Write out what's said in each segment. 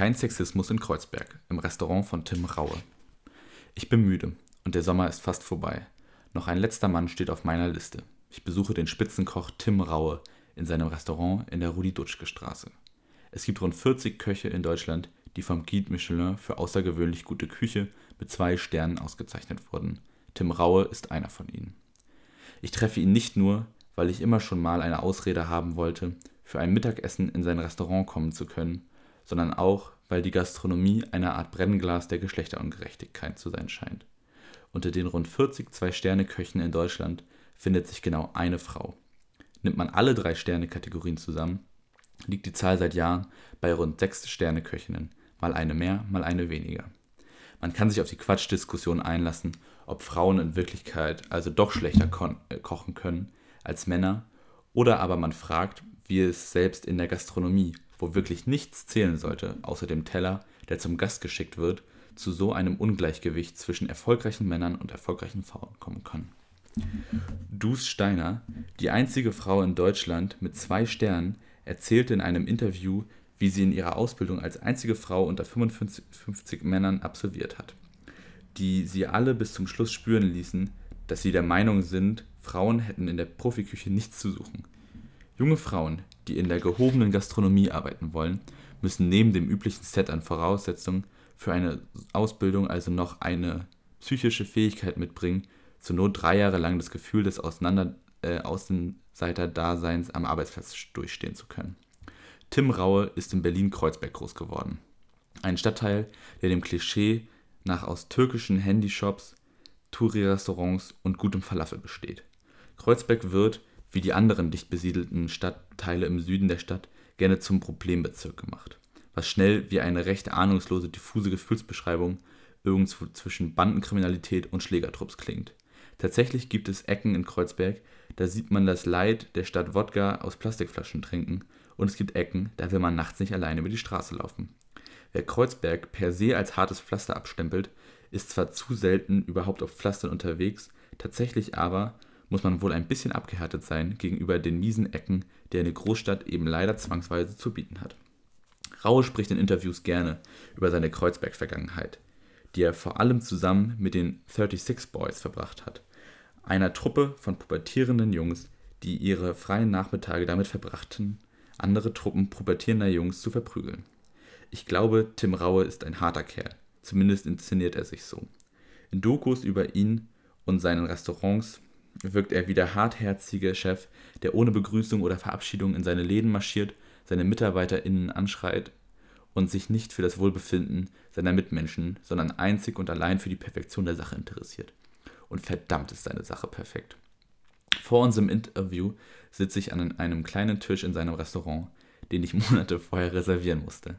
Kein Sexismus in Kreuzberg, im Restaurant von Tim Raue. Ich bin müde und der Sommer ist fast vorbei. Noch ein letzter Mann steht auf meiner Liste. Ich besuche den Spitzenkoch Tim Raue in seinem Restaurant in der Rudi-Dutschke-Straße. Es gibt rund 40 Köche in Deutschland, die vom Guide Michelin für außergewöhnlich gute Küche mit zwei Sternen ausgezeichnet wurden. Tim Raue ist einer von ihnen. Ich treffe ihn nicht nur, weil ich immer schon mal eine Ausrede haben wollte, für ein Mittagessen in sein Restaurant kommen zu können, sondern auch, weil die Gastronomie eine Art Brennglas der Geschlechterungerechtigkeit zu sein scheint. Unter den rund 40 Zwei-Sterne-Köchen in Deutschland findet sich genau eine Frau. Nimmt man alle drei Sterne-Kategorien zusammen, liegt die Zahl seit Jahren bei rund sechs Sterne-Köchinnen, mal eine mehr, mal eine weniger. Man kann sich auf die Quatschdiskussion einlassen, ob Frauen in Wirklichkeit also doch schlechter ko äh, kochen können als Männer, oder aber man fragt, wie es selbst in der Gastronomie wo wirklich nichts zählen sollte, außer dem Teller, der zum Gast geschickt wird, zu so einem Ungleichgewicht zwischen erfolgreichen Männern und erfolgreichen Frauen kommen kann. Dus Steiner, die einzige Frau in Deutschland mit zwei Sternen, erzählte in einem Interview, wie sie in ihrer Ausbildung als einzige Frau unter 55 Männern absolviert hat, die sie alle bis zum Schluss spüren ließen, dass sie der Meinung sind, Frauen hätten in der Profiküche nichts zu suchen. Junge Frauen, die in der gehobenen Gastronomie arbeiten wollen, müssen neben dem üblichen Set an Voraussetzungen für eine Ausbildung also noch eine psychische Fähigkeit mitbringen, zur Not drei Jahre lang das Gefühl des Auseinander, äh, Außenseiter-Daseins am Arbeitsplatz durchstehen zu können. Tim Raue ist in Berlin-Kreuzberg groß geworden. Ein Stadtteil, der dem Klischee nach aus türkischen Handyshops, Touri-Restaurants und gutem Falafel besteht. Kreuzberg wird, wie die anderen dicht besiedelten Stadtteile im Süden der Stadt, gerne zum Problembezirk gemacht, was schnell wie eine recht ahnungslose, diffuse Gefühlsbeschreibung irgendwo zwischen Bandenkriminalität und Schlägertrupps klingt. Tatsächlich gibt es Ecken in Kreuzberg, da sieht man das Leid der Stadt Wodka aus Plastikflaschen trinken, und es gibt Ecken, da will man nachts nicht alleine über die Straße laufen. Wer Kreuzberg per se als hartes Pflaster abstempelt, ist zwar zu selten überhaupt auf Pflastern unterwegs, tatsächlich aber muss man wohl ein bisschen abgehärtet sein gegenüber den miesen Ecken, die eine Großstadt eben leider zwangsweise zu bieten hat. Raue spricht in Interviews gerne über seine Kreuzberg-Vergangenheit, die er vor allem zusammen mit den 36 Boys verbracht hat, einer Truppe von pubertierenden Jungs, die ihre freien Nachmittage damit verbrachten, andere Truppen pubertierender Jungs zu verprügeln. Ich glaube, Tim Raue ist ein harter Kerl, zumindest inszeniert er sich so. In Dokus über ihn und seinen Restaurants wirkt er wie der hartherzige Chef, der ohne Begrüßung oder Verabschiedung in seine Läden marschiert, seine MitarbeiterInnen anschreit und sich nicht für das Wohlbefinden seiner Mitmenschen, sondern einzig und allein für die Perfektion der Sache interessiert. Und verdammt ist seine Sache perfekt. Vor unserem Interview sitze ich an einem kleinen Tisch in seinem Restaurant, den ich Monate vorher reservieren musste.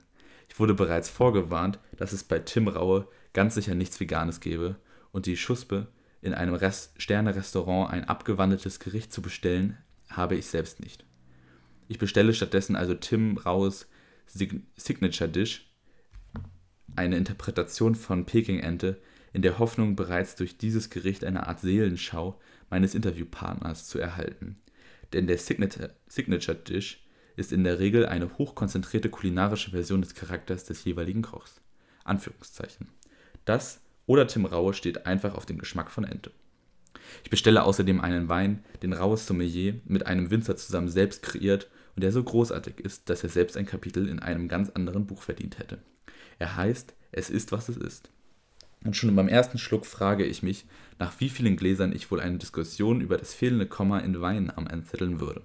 Ich wurde bereits vorgewarnt, dass es bei Tim Raue ganz sicher nichts Veganes gäbe und die Schuspe in einem Sterne-Restaurant ein abgewandeltes Gericht zu bestellen, habe ich selbst nicht. Ich bestelle stattdessen also Tim Raues Signature Dish, eine Interpretation von Peking-Ente, in der Hoffnung, bereits durch dieses Gericht eine Art Seelenschau meines Interviewpartners zu erhalten. Denn der Signature Dish ist in der Regel eine hochkonzentrierte kulinarische Version des Charakters des jeweiligen Kochs. Anführungszeichen. Das oder Tim Raue steht einfach auf den Geschmack von Ente. Ich bestelle außerdem einen Wein, den Raues Sommelier mit einem Winzer zusammen selbst kreiert und der so großartig ist, dass er selbst ein Kapitel in einem ganz anderen Buch verdient hätte. Er heißt Es ist, was es ist. Und schon beim ersten Schluck frage ich mich, nach wie vielen Gläsern ich wohl eine Diskussion über das fehlende Komma in Wein am Entzetteln würde.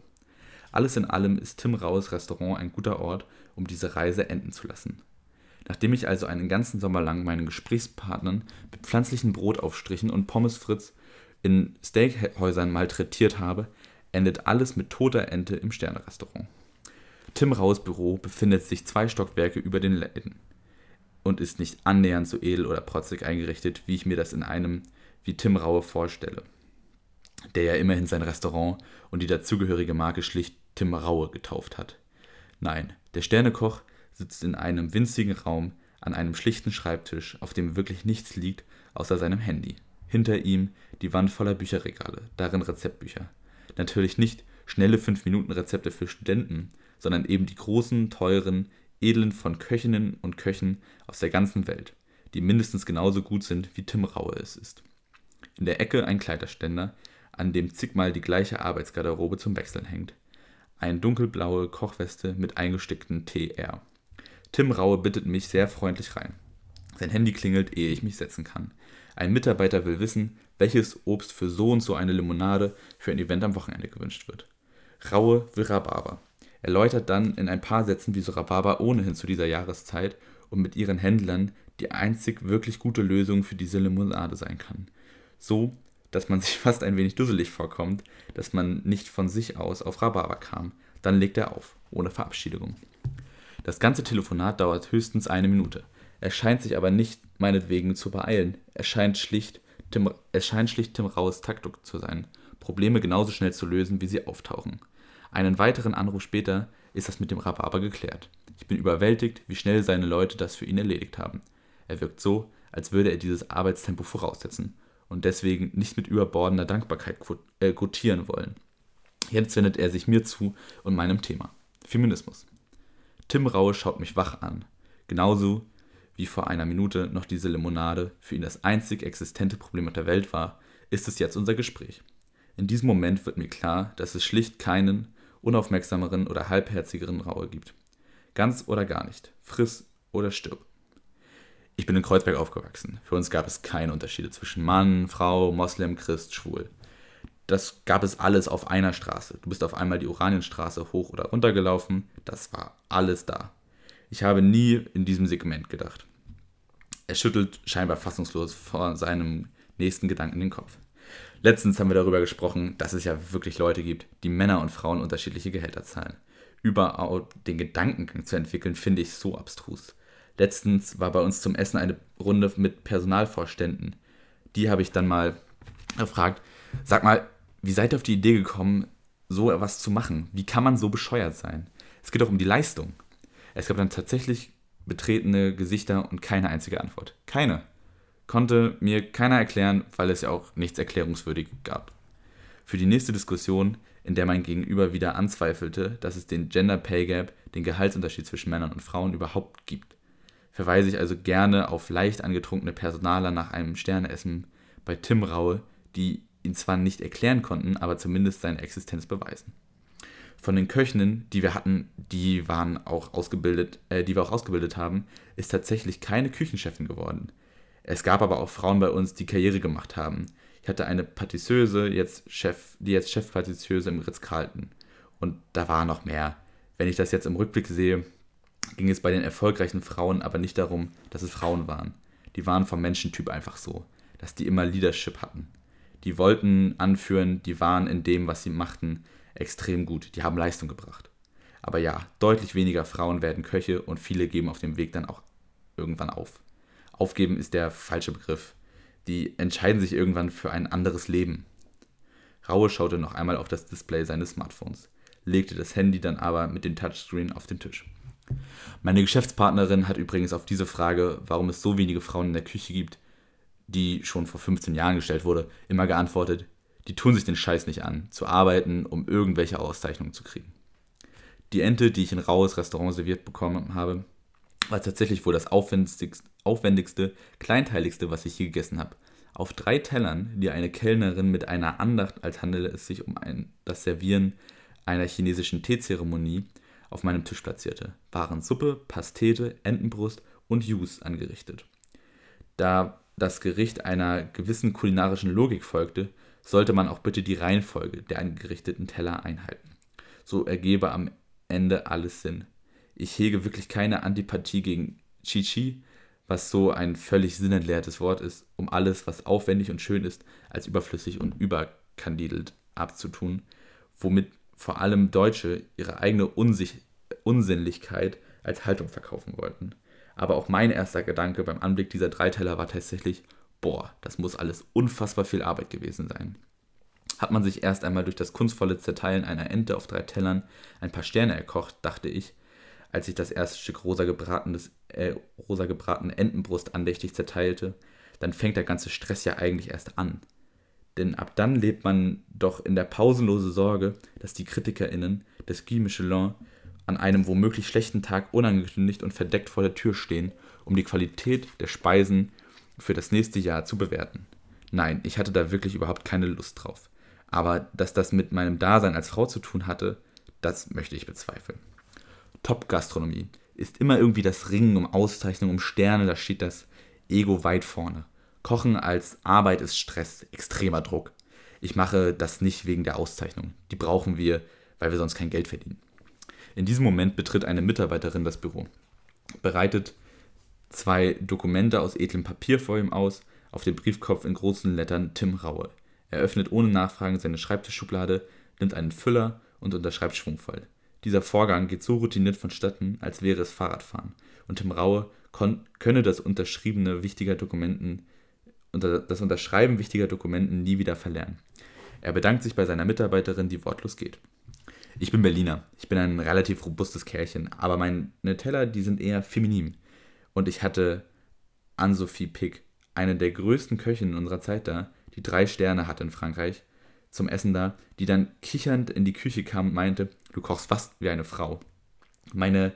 Alles in allem ist Tim Raues Restaurant ein guter Ort, um diese Reise enden zu lassen. Nachdem ich also einen ganzen Sommer lang meinen Gesprächspartnern mit pflanzlichen Brotaufstrichen und Pommes Fritz in Steakhäusern malträtiert habe, endet alles mit toter Ente im Sternerestaurant. Tim Raus Büro befindet sich zwei Stockwerke über den Läden und ist nicht annähernd so edel oder protzig eingerichtet, wie ich mir das in einem wie Tim Raue vorstelle, der ja immerhin sein Restaurant und die dazugehörige Marke schlicht Tim Raue getauft hat. Nein, der Sternekoch sitzt in einem winzigen Raum an einem schlichten Schreibtisch, auf dem wirklich nichts liegt außer seinem Handy. Hinter ihm die Wand voller Bücherregale, darin Rezeptbücher. Natürlich nicht schnelle 5-Minuten-Rezepte für Studenten, sondern eben die großen, teuren, edlen von Köchinnen und Köchen aus der ganzen Welt, die mindestens genauso gut sind, wie Tim Raue es ist. In der Ecke ein Kleiderständer, an dem zigmal die gleiche Arbeitsgarderobe zum Wechseln hängt. Eine dunkelblaue Kochweste mit eingestickten TR. Tim Raue bittet mich sehr freundlich rein. Sein Handy klingelt, ehe ich mich setzen kann. Ein Mitarbeiter will wissen, welches Obst für so und so eine Limonade für ein Event am Wochenende gewünscht wird. Raue will Rhabarber. Erläutert dann in ein paar Sätzen, wieso Rhabarber ohnehin zu dieser Jahreszeit und mit ihren Händlern die einzig wirklich gute Lösung für diese Limonade sein kann. So, dass man sich fast ein wenig dusselig vorkommt, dass man nicht von sich aus auf Rhabarber kam. Dann legt er auf, ohne Verabschiedung. Das ganze Telefonat dauert höchstens eine Minute. Er scheint sich aber nicht meinetwegen zu beeilen. Er scheint schlicht Tim, es scheint schlicht Tim Raues Taktik zu sein, Probleme genauso schnell zu lösen, wie sie auftauchen. Einen weiteren Anruf später ist das mit dem Rhabarber geklärt. Ich bin überwältigt, wie schnell seine Leute das für ihn erledigt haben. Er wirkt so, als würde er dieses Arbeitstempo voraussetzen und deswegen nicht mit überbordender Dankbarkeit äh, quotieren wollen. Jetzt wendet er sich mir zu und meinem Thema. Feminismus. Tim Raue schaut mich wach an. Genauso wie vor einer Minute noch diese Limonade für ihn das einzig existente Problem auf der Welt war, ist es jetzt unser Gespräch. In diesem Moment wird mir klar, dass es schlicht keinen unaufmerksameren oder halbherzigeren Raue gibt. Ganz oder gar nicht. Friss oder stirb. Ich bin in Kreuzberg aufgewachsen. Für uns gab es keine Unterschiede zwischen Mann, Frau, Moslem, Christ, Schwul. Das gab es alles auf einer Straße. Du bist auf einmal die Oranienstraße hoch oder runter gelaufen. Das war alles da. Ich habe nie in diesem Segment gedacht. Er schüttelt scheinbar fassungslos vor seinem nächsten Gedanken den Kopf. Letztens haben wir darüber gesprochen, dass es ja wirklich Leute gibt, die Männer und Frauen unterschiedliche Gehälter zahlen. Überhaupt den Gedankengang zu entwickeln, finde ich so abstrus. Letztens war bei uns zum Essen eine Runde mit Personalvorständen. Die habe ich dann mal gefragt, sag mal, wie seid ihr auf die Idee gekommen, so etwas zu machen? Wie kann man so bescheuert sein? Es geht doch um die Leistung. Es gab dann tatsächlich betretene Gesichter und keine einzige Antwort. Keine. Konnte mir keiner erklären, weil es ja auch nichts Erklärungswürdig gab. Für die nächste Diskussion, in der mein Gegenüber wieder anzweifelte, dass es den Gender Pay Gap, den Gehaltsunterschied zwischen Männern und Frauen überhaupt gibt, verweise ich also gerne auf leicht angetrunkene Personaler nach einem Sterneessen bei Tim Raue, die ihn zwar nicht erklären konnten, aber zumindest seine Existenz beweisen von den Köchinnen, die wir hatten, die waren auch ausgebildet, äh, die wir auch ausgebildet haben, ist tatsächlich keine Küchenchefin geworden. Es gab aber auch Frauen bei uns, die Karriere gemacht haben. Ich hatte eine Patisseuse, jetzt Chef, die jetzt Chefpatisseuse im Ritz-Carlton. Und da war noch mehr. Wenn ich das jetzt im Rückblick sehe, ging es bei den erfolgreichen Frauen aber nicht darum, dass es Frauen waren. Die waren vom Menschentyp einfach so, dass die immer Leadership hatten. Die wollten anführen, die waren in dem, was sie machten, extrem gut. Die haben Leistung gebracht. Aber ja, deutlich weniger Frauen werden Köche und viele geben auf dem Weg dann auch irgendwann auf. Aufgeben ist der falsche Begriff. Die entscheiden sich irgendwann für ein anderes Leben. Raue schaute noch einmal auf das Display seines Smartphones, legte das Handy dann aber mit dem Touchscreen auf den Tisch. Meine Geschäftspartnerin hat übrigens auf diese Frage, warum es so wenige Frauen in der Küche gibt, die schon vor 15 Jahren gestellt wurde, immer geantwortet, die tun sich den Scheiß nicht an, zu arbeiten, um irgendwelche Auszeichnungen zu kriegen. Die Ente, die ich in raues Restaurant serviert bekommen habe, war tatsächlich wohl das aufwendigste, aufwendigste, kleinteiligste, was ich je gegessen habe. Auf drei Tellern, die eine Kellnerin mit einer Andacht, als handele es sich um ein, das Servieren einer chinesischen Teezeremonie, auf meinem Tisch platzierte, waren Suppe, Pastete, Entenbrust und Jus angerichtet. Da das Gericht einer gewissen kulinarischen Logik folgte, sollte man auch bitte die Reihenfolge der angerichteten Teller einhalten. So ergebe am Ende alles Sinn. Ich hege wirklich keine Antipathie gegen Chichi, was so ein völlig sinnentleertes Wort ist, um alles, was aufwendig und schön ist, als überflüssig und überkandidelt abzutun, womit vor allem Deutsche ihre eigene Unsich Unsinnlichkeit als Haltung verkaufen wollten. Aber auch mein erster Gedanke beim Anblick dieser drei Teller war tatsächlich, boah, das muss alles unfassbar viel Arbeit gewesen sein. Hat man sich erst einmal durch das kunstvolle Zerteilen einer Ente auf drei Tellern ein paar Sterne erkocht, dachte ich, als ich das erste Stück rosa, gebratenes, äh, rosa gebratene Entenbrust andächtig zerteilte, dann fängt der ganze Stress ja eigentlich erst an. Denn ab dann lebt man doch in der pausenlose Sorge, dass die KritikerInnen des Guy Michelin an einem womöglich schlechten Tag unangekündigt und verdeckt vor der Tür stehen, um die Qualität der Speisen für das nächste Jahr zu bewerten. Nein, ich hatte da wirklich überhaupt keine Lust drauf. Aber dass das mit meinem Dasein als Frau zu tun hatte, das möchte ich bezweifeln. Top-Gastronomie ist immer irgendwie das Ringen um Auszeichnung, um Sterne, da steht das Ego weit vorne. Kochen als Arbeit ist Stress, extremer Druck. Ich mache das nicht wegen der Auszeichnung. Die brauchen wir, weil wir sonst kein Geld verdienen. In diesem Moment betritt eine Mitarbeiterin das Büro, bereitet zwei Dokumente aus edlem Papier vor ihm aus, auf dem Briefkopf in großen Lettern Tim Raue. Er öffnet ohne Nachfragen seine Schreibtischschublade, nimmt einen Füller und unterschreibt schwungvoll. Dieser Vorgang geht so routiniert vonstatten, als wäre es Fahrradfahren, und Tim Raue könne das Unterschriebene wichtiger Dokumenten, das Unterschreiben wichtiger Dokumenten nie wieder verlernen. Er bedankt sich bei seiner Mitarbeiterin, die wortlos geht. Ich bin Berliner. Ich bin ein relativ robustes Kerlchen, aber meine Teller, die sind eher feminin. Und ich hatte Anne-Sophie Pick, eine der größten Köchinnen unserer Zeit da, die drei Sterne hatte in Frankreich, zum Essen da, die dann kichernd in die Küche kam und meinte, du kochst fast wie eine Frau. Meine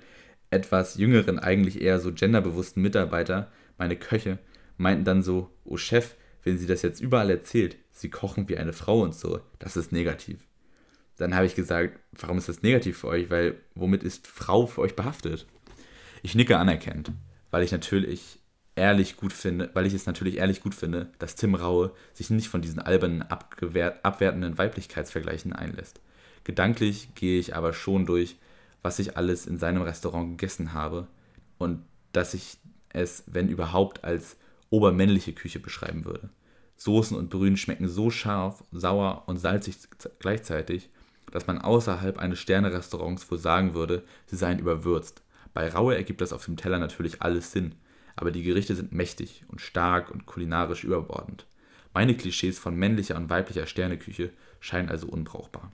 etwas jüngeren, eigentlich eher so genderbewussten Mitarbeiter, meine Köche, meinten dann so, oh Chef, wenn sie das jetzt überall erzählt, sie kochen wie eine Frau und so, das ist negativ dann habe ich gesagt, warum ist das negativ für euch? Weil womit ist Frau für euch behaftet? Ich nicke anerkennt, weil ich natürlich ehrlich gut finde, weil ich es natürlich ehrlich gut finde, dass Tim Raue sich nicht von diesen albernen, abwertenden Weiblichkeitsvergleichen einlässt. Gedanklich gehe ich aber schon durch, was ich alles in seinem Restaurant gegessen habe und dass ich es, wenn überhaupt, als obermännliche Küche beschreiben würde. Soßen und Brühen schmecken so scharf, sauer und salzig gleichzeitig, dass man außerhalb eines Sternerestaurants wohl sagen würde, sie seien überwürzt. Bei Raue ergibt das auf dem Teller natürlich alles Sinn, aber die Gerichte sind mächtig und stark und kulinarisch überbordend. Meine Klischees von männlicher und weiblicher Sterneküche scheinen also unbrauchbar.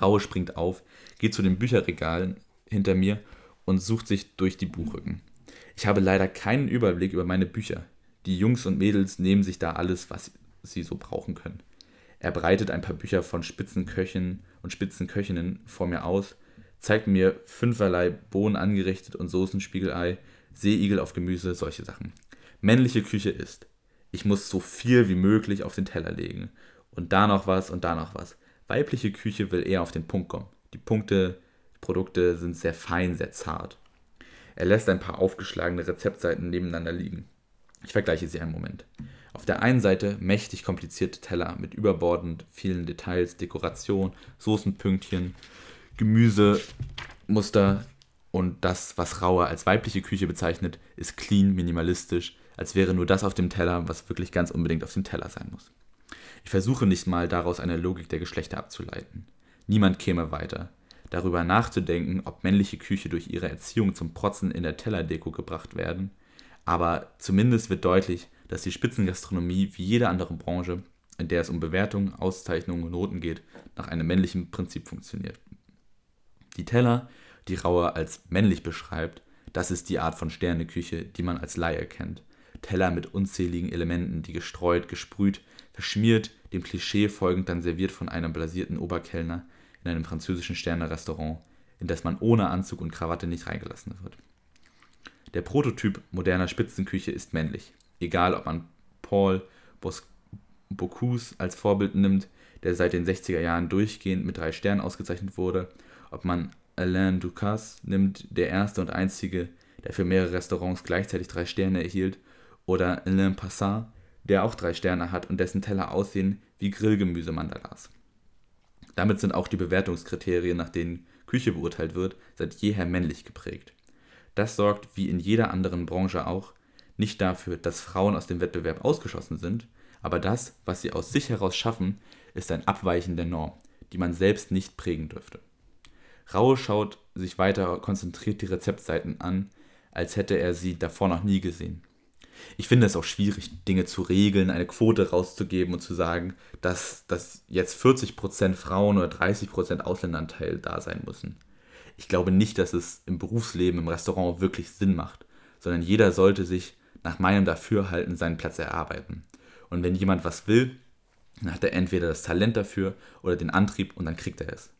Raue springt auf, geht zu den Bücherregalen hinter mir und sucht sich durch die Buchrücken. Ich habe leider keinen Überblick über meine Bücher. Die Jungs und Mädels nehmen sich da alles, was sie so brauchen können. Er breitet ein paar Bücher von Spitzenköchen und Spitzenköchinnen vor mir aus, zeigt mir fünferlei Bohnen angerichtet und Soßenspiegelei, Seeigel auf Gemüse, solche Sachen. Männliche Küche ist, ich muss so viel wie möglich auf den Teller legen. Und da noch was und da noch was. Weibliche Küche will eher auf den Punkt kommen. Die Punkte, die Produkte sind sehr fein, sehr zart. Er lässt ein paar aufgeschlagene Rezeptseiten nebeneinander liegen. Ich vergleiche sie einen Moment. Auf der einen Seite mächtig komplizierte Teller mit überbordend vielen Details, Dekoration, Soßenpünktchen, Gemüsemuster und das, was Rauer als weibliche Küche bezeichnet, ist clean, minimalistisch, als wäre nur das auf dem Teller, was wirklich ganz unbedingt auf dem Teller sein muss. Ich versuche nicht mal daraus eine Logik der Geschlechter abzuleiten. Niemand käme weiter. Darüber nachzudenken, ob männliche Küche durch ihre Erziehung zum Protzen in der Tellerdeko gebracht werden, aber zumindest wird deutlich, dass die Spitzengastronomie wie jede andere Branche, in der es um Bewertungen, Auszeichnungen und Noten geht, nach einem männlichen Prinzip funktioniert. Die Teller, die Rauer als männlich beschreibt, das ist die Art von Sterneküche, die man als Laie kennt. Teller mit unzähligen Elementen, die gestreut, gesprüht, verschmiert, dem Klischee folgend dann serviert von einem blasierten Oberkellner in einem französischen Sternerestaurant, in das man ohne Anzug und Krawatte nicht reingelassen wird. Der Prototyp moderner Spitzenküche ist männlich egal ob man Paul Bocuse als Vorbild nimmt, der seit den 60er Jahren durchgehend mit drei Sternen ausgezeichnet wurde, ob man Alain Ducasse nimmt, der erste und einzige, der für mehrere Restaurants gleichzeitig drei Sterne erhielt, oder Alain Passat, der auch drei Sterne hat und dessen Teller aussehen wie Grillgemüse-Mandalas. Damit sind auch die Bewertungskriterien, nach denen Küche beurteilt wird, seit jeher männlich geprägt. Das sorgt, wie in jeder anderen Branche auch, nicht dafür, dass Frauen aus dem Wettbewerb ausgeschlossen sind, aber das, was sie aus sich heraus schaffen, ist ein Abweichen der Norm, die man selbst nicht prägen dürfte. Raue schaut sich weiter konzentriert die Rezeptseiten an, als hätte er sie davor noch nie gesehen. Ich finde es auch schwierig, Dinge zu regeln, eine Quote rauszugeben und zu sagen, dass, dass jetzt 40% Frauen oder 30% Ausländeranteil da sein müssen. Ich glaube nicht, dass es im Berufsleben, im Restaurant wirklich Sinn macht, sondern jeder sollte sich nach meinem Dafürhalten seinen Platz erarbeiten. Und wenn jemand was will, dann hat er entweder das Talent dafür oder den Antrieb und dann kriegt er es.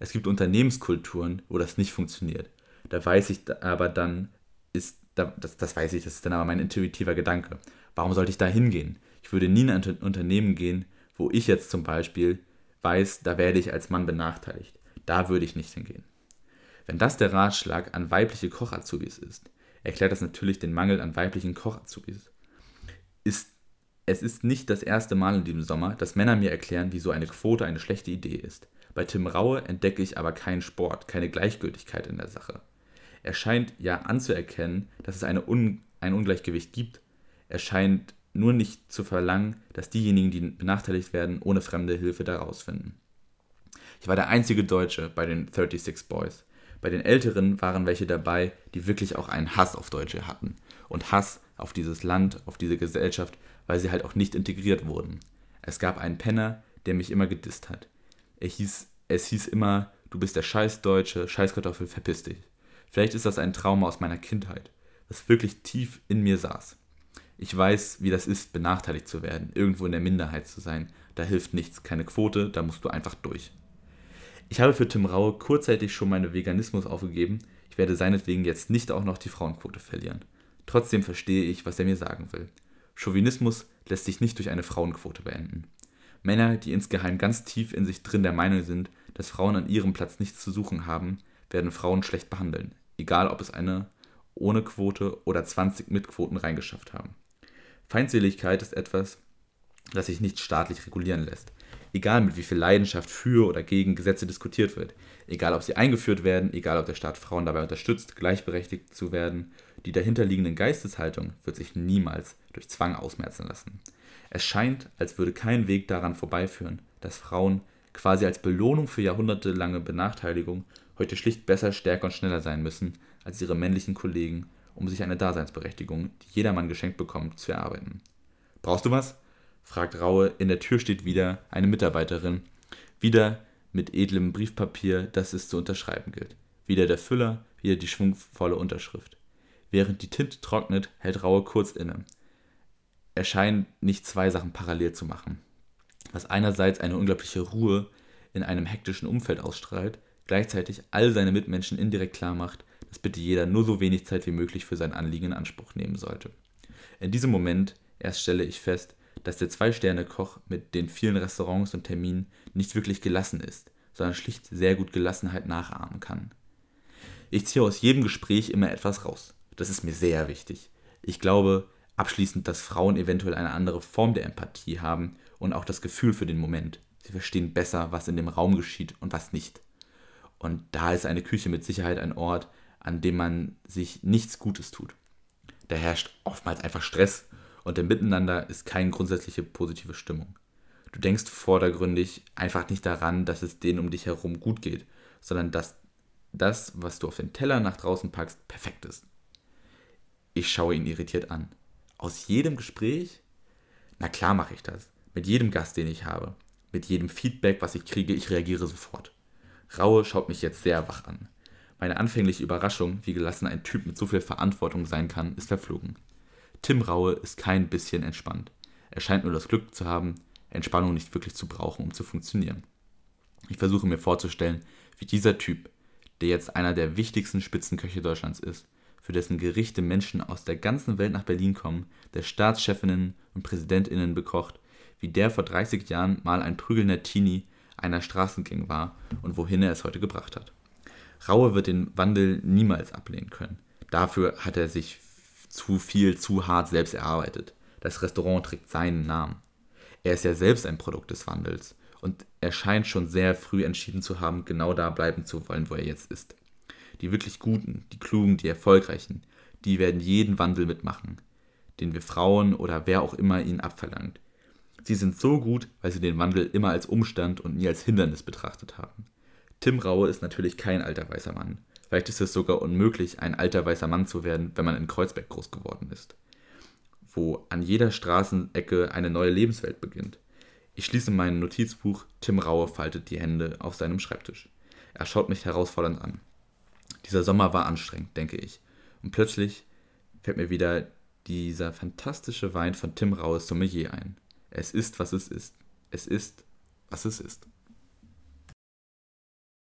Es gibt Unternehmenskulturen, wo das nicht funktioniert. Da weiß ich aber dann, ist, das, das weiß ich, das ist dann aber mein intuitiver Gedanke. Warum sollte ich da hingehen? Ich würde nie in ein Unternehmen gehen, wo ich jetzt zum Beispiel weiß, da werde ich als Mann benachteiligt. Da würde ich nicht hingehen. Wenn das der Ratschlag an weibliche Kochazubis ist, erklärt das natürlich den Mangel an weiblichen Kochazubis. Ist, es ist nicht das erste Mal in diesem Sommer, dass Männer mir erklären, wieso eine Quote eine schlechte Idee ist. Bei Tim Raue entdecke ich aber keinen Sport, keine Gleichgültigkeit in der Sache. Er scheint ja anzuerkennen, dass es eine Un ein Ungleichgewicht gibt. Er scheint nur nicht zu verlangen, dass diejenigen, die benachteiligt werden, ohne fremde Hilfe daraus finden. Ich war der einzige Deutsche bei den 36 Boys. Bei den Älteren waren welche dabei, die wirklich auch einen Hass auf Deutsche hatten. Und Hass auf dieses Land, auf diese Gesellschaft, weil sie halt auch nicht integriert wurden. Es gab einen Penner, der mich immer gedisst hat. Er hieß, es hieß immer, du bist der Scheißdeutsche, Scheißkartoffel, verpiss dich. Vielleicht ist das ein Trauma aus meiner Kindheit, das wirklich tief in mir saß. Ich weiß, wie das ist, benachteiligt zu werden, irgendwo in der Minderheit zu sein. Da hilft nichts, keine Quote, da musst du einfach durch. Ich habe für Tim Raue kurzzeitig schon meinen Veganismus aufgegeben. Ich werde seinetwegen jetzt nicht auch noch die Frauenquote verlieren. Trotzdem verstehe ich, was er mir sagen will. Chauvinismus lässt sich nicht durch eine Frauenquote beenden. Männer, die insgeheim ganz tief in sich drin der Meinung sind, dass Frauen an ihrem Platz nichts zu suchen haben, werden Frauen schlecht behandeln, egal ob es eine ohne Quote oder 20 mit Quoten reingeschafft haben. Feindseligkeit ist etwas, das sich nicht staatlich regulieren lässt. Egal mit wie viel Leidenschaft für oder gegen Gesetze diskutiert wird, egal ob sie eingeführt werden, egal ob der Staat Frauen dabei unterstützt, gleichberechtigt zu werden, die dahinterliegenden Geisteshaltung wird sich niemals durch Zwang ausmerzen lassen. Es scheint, als würde kein Weg daran vorbeiführen, dass Frauen quasi als Belohnung für jahrhundertelange Benachteiligung heute schlicht besser, stärker und schneller sein müssen als ihre männlichen Kollegen um sich eine Daseinsberechtigung, die jedermann geschenkt bekommt, zu erarbeiten. Brauchst du was? Fragt Raue. In der Tür steht wieder eine Mitarbeiterin. Wieder mit edlem Briefpapier, das es zu unterschreiben gilt. Wieder der Füller, wieder die schwungvolle Unterschrift. Während die Tinte trocknet, hält Raue kurz inne. Er scheint nicht zwei Sachen parallel zu machen. Was einerseits eine unglaubliche Ruhe in einem hektischen Umfeld ausstrahlt, gleichzeitig all seine Mitmenschen indirekt klar macht, dass bitte jeder nur so wenig Zeit wie möglich für sein Anliegen in Anspruch nehmen sollte. In diesem Moment erst stelle ich fest, dass der Zwei-Sterne-Koch mit den vielen Restaurants und Terminen nicht wirklich gelassen ist, sondern schlicht sehr gut Gelassenheit nachahmen kann. Ich ziehe aus jedem Gespräch immer etwas raus. Das ist mir sehr wichtig. Ich glaube abschließend, dass Frauen eventuell eine andere Form der Empathie haben und auch das Gefühl für den Moment. Sie verstehen besser, was in dem Raum geschieht und was nicht. Und da ist eine Küche mit Sicherheit ein Ort, an dem man sich nichts Gutes tut. Da herrscht oftmals einfach Stress und im Miteinander ist keine grundsätzliche positive Stimmung. Du denkst vordergründig einfach nicht daran, dass es denen um dich herum gut geht, sondern dass das, was du auf den Teller nach draußen packst, perfekt ist. Ich schaue ihn irritiert an. Aus jedem Gespräch? Na klar mache ich das. Mit jedem Gast, den ich habe. Mit jedem Feedback, was ich kriege, ich reagiere sofort. Raue schaut mich jetzt sehr wach an. Meine anfängliche Überraschung, wie gelassen ein Typ mit so viel Verantwortung sein kann, ist verflogen. Tim Raue ist kein bisschen entspannt. Er scheint nur das Glück zu haben, Entspannung nicht wirklich zu brauchen, um zu funktionieren. Ich versuche mir vorzustellen, wie dieser Typ, der jetzt einer der wichtigsten Spitzenköche Deutschlands ist, für dessen Gerichte Menschen aus der ganzen Welt nach Berlin kommen, der Staatschefinnen und Präsidentinnen bekocht, wie der vor 30 Jahren mal ein prügelnder Teenie einer Straßengang war und wohin er es heute gebracht hat. Raue wird den Wandel niemals ablehnen können. Dafür hat er sich zu viel, zu hart selbst erarbeitet. Das Restaurant trägt seinen Namen. Er ist ja selbst ein Produkt des Wandels und er scheint schon sehr früh entschieden zu haben, genau da bleiben zu wollen, wo er jetzt ist. Die wirklich Guten, die Klugen, die Erfolgreichen, die werden jeden Wandel mitmachen, den wir Frauen oder wer auch immer ihnen abverlangt. Sie sind so gut, weil sie den Wandel immer als Umstand und nie als Hindernis betrachtet haben. Tim Raue ist natürlich kein alter weißer Mann. Vielleicht ist es sogar unmöglich, ein alter weißer Mann zu werden, wenn man in Kreuzberg groß geworden ist. Wo an jeder Straßenecke eine neue Lebenswelt beginnt. Ich schließe mein Notizbuch, Tim Raue faltet die Hände auf seinem Schreibtisch. Er schaut mich herausfordernd an. Dieser Sommer war anstrengend, denke ich. Und plötzlich fällt mir wieder dieser fantastische Wein von Tim Raues Sommelier ein. Es ist, was es ist. Es ist, was es ist.